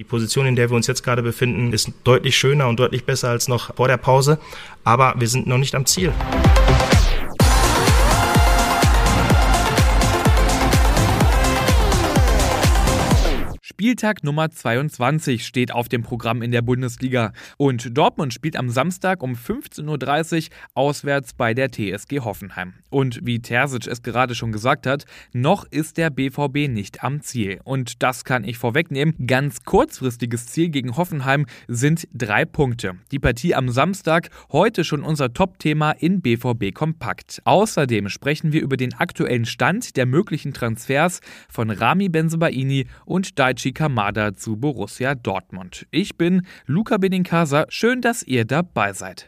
Die Position, in der wir uns jetzt gerade befinden, ist deutlich schöner und deutlich besser als noch vor der Pause, aber wir sind noch nicht am Ziel. Spieltag Nummer 22 steht auf dem Programm in der Bundesliga und Dortmund spielt am Samstag um 15.30 Uhr auswärts bei der TSG Hoffenheim. Und wie Terzic es gerade schon gesagt hat, noch ist der BVB nicht am Ziel. Und das kann ich vorwegnehmen. Ganz kurzfristiges Ziel gegen Hoffenheim sind drei Punkte. Die Partie am Samstag, heute schon unser Top-Thema in BVB Kompakt. Außerdem sprechen wir über den aktuellen Stand der möglichen Transfers von Rami Benzebaini und Daichi Kamada zu Borussia Dortmund. Ich bin Luca Benincasa. Schön, dass ihr dabei seid.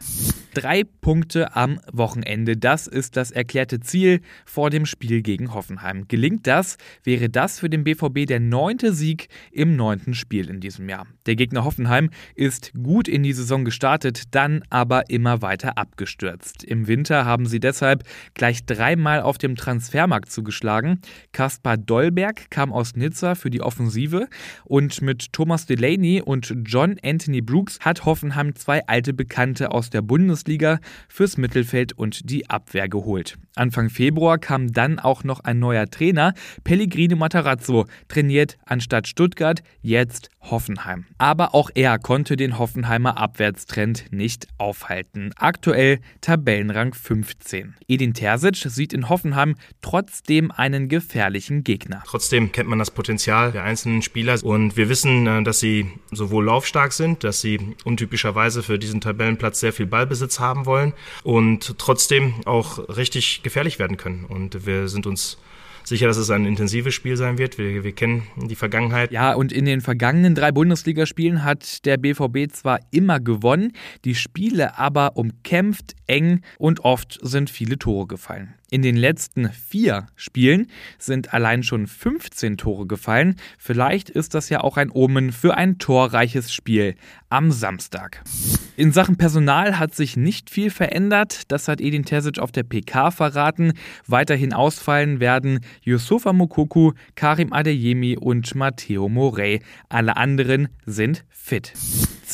Drei Punkte am Wochenende, das ist das erklärte Ziel vor dem Spiel gegen Hoffenheim. Gelingt das, wäre das für den BVB der neunte Sieg im neunten Spiel in diesem Jahr. Der Gegner Hoffenheim ist gut in die Saison gestartet, dann aber immer weiter abgestürzt. Im Winter haben sie deshalb gleich dreimal auf dem Transfermarkt zugeschlagen. Kaspar Dollberg kam aus Nizza für die Offensive und mit Thomas Delaney und John Anthony Brooks hat Hoffenheim zwei alte Bekannte aus der Bundesliga Bundesliga fürs Mittelfeld und die Abwehr geholt. Anfang Februar kam dann auch noch ein neuer Trainer. Pellegrino Matarazzo trainiert anstatt Stuttgart jetzt Hoffenheim. Aber auch er konnte den Hoffenheimer Abwärtstrend nicht aufhalten. Aktuell Tabellenrang 15. Edin Terzic sieht in Hoffenheim trotzdem einen gefährlichen Gegner. Trotzdem kennt man das Potenzial der einzelnen Spieler und wir wissen, äh, dass sie sowohl laufstark sind, dass sie untypischerweise für diesen Tabellenplatz sehr viel Ballbesitz haben wollen und trotzdem auch richtig gefährlich werden können. Und wir sind uns sicher, dass es ein intensives Spiel sein wird. Wir, wir kennen die Vergangenheit. Ja, und in den vergangenen drei Bundesligaspielen hat der BVB zwar immer gewonnen, die Spiele aber umkämpft, eng und oft sind viele Tore gefallen. In den letzten vier Spielen sind allein schon 15 Tore gefallen. Vielleicht ist das ja auch ein Omen für ein torreiches Spiel am Samstag. In Sachen Personal hat sich nicht viel verändert. Das hat Edin Terzic auf der PK verraten. Weiterhin ausfallen werden Yusufa Mokoku, Karim Adeyemi und Matteo Morey. Alle anderen sind fit.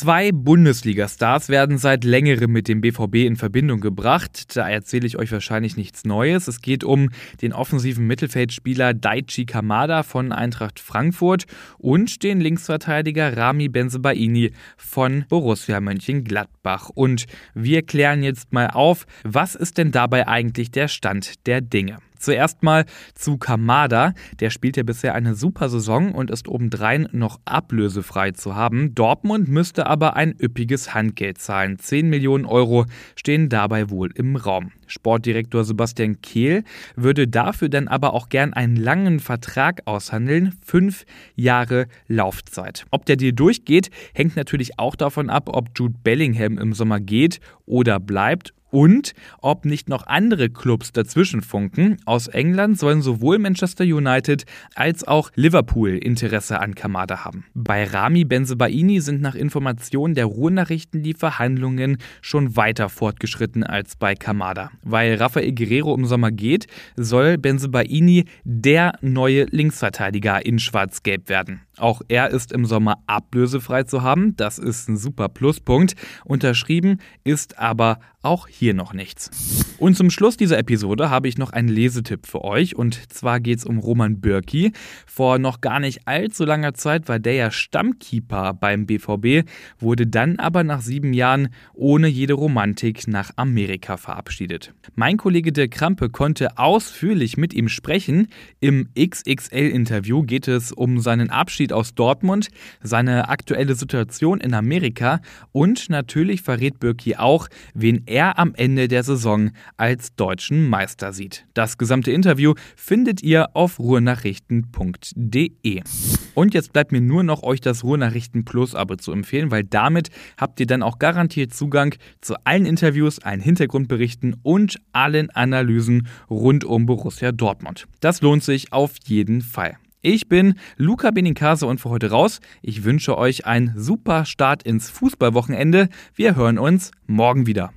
Zwei Bundesliga-Stars werden seit längerem mit dem BVB in Verbindung gebracht. Da erzähle ich euch wahrscheinlich nichts Neues. Es geht um den offensiven Mittelfeldspieler Daichi Kamada von Eintracht Frankfurt und den Linksverteidiger Rami Benzebaini von Borussia Mönchengladbach. Und wir klären jetzt mal auf, was ist denn dabei eigentlich der Stand der Dinge? Zuerst mal zu Kamada. Der spielt ja bisher eine super Saison und ist obendrein noch ablösefrei zu haben. Dortmund müsste aber ein üppiges Handgeld zahlen. 10 Millionen Euro stehen dabei wohl im Raum. Sportdirektor Sebastian Kehl würde dafür dann aber auch gern einen langen Vertrag aushandeln. Fünf Jahre Laufzeit. Ob der Deal durchgeht, hängt natürlich auch davon ab, ob Jude Bellingham im Sommer geht oder bleibt und ob nicht noch andere Clubs dazwischen funken. Aus England sollen sowohl Manchester United als auch Liverpool Interesse an Kamada haben. Bei Rami Benzebaini sind nach Informationen der Ruhrnachrichten die Verhandlungen schon weiter fortgeschritten als bei Kamada. Weil Rafael Guerrero im Sommer geht, soll Benzebaini der neue Linksverteidiger in Schwarz-Gelb werden. Auch er ist im Sommer ablösefrei zu haben. Das ist ein super Pluspunkt. Unterschrieben ist aber auch hier noch nichts. Und zum Schluss dieser Episode habe ich noch einen Lesetipp für euch. Und zwar geht es um Roman Bürki. Vor noch gar nicht allzu langer Zeit war der ja Stammkeeper beim BVB, wurde dann aber nach sieben Jahren ohne jede Romantik nach Amerika verabschiedet. Mein Kollege Dirk Krampe konnte ausführlich mit ihm sprechen. Im XXL-Interview geht es um seinen Abschied Abschied aus Dortmund, seine aktuelle Situation in Amerika und natürlich verrät Birki auch, wen er am Ende der Saison als deutschen Meister sieht. Das gesamte Interview findet ihr auf ruhrnachrichten.de. Und jetzt bleibt mir nur noch euch das Ruhrnachrichten Plus Abo zu empfehlen, weil damit habt ihr dann auch garantiert Zugang zu allen Interviews, allen Hintergrundberichten und allen Analysen rund um Borussia Dortmund. Das lohnt sich auf jeden Fall. Ich bin Luca Benincase und für heute raus. Ich wünsche euch einen super Start ins Fußballwochenende. Wir hören uns morgen wieder.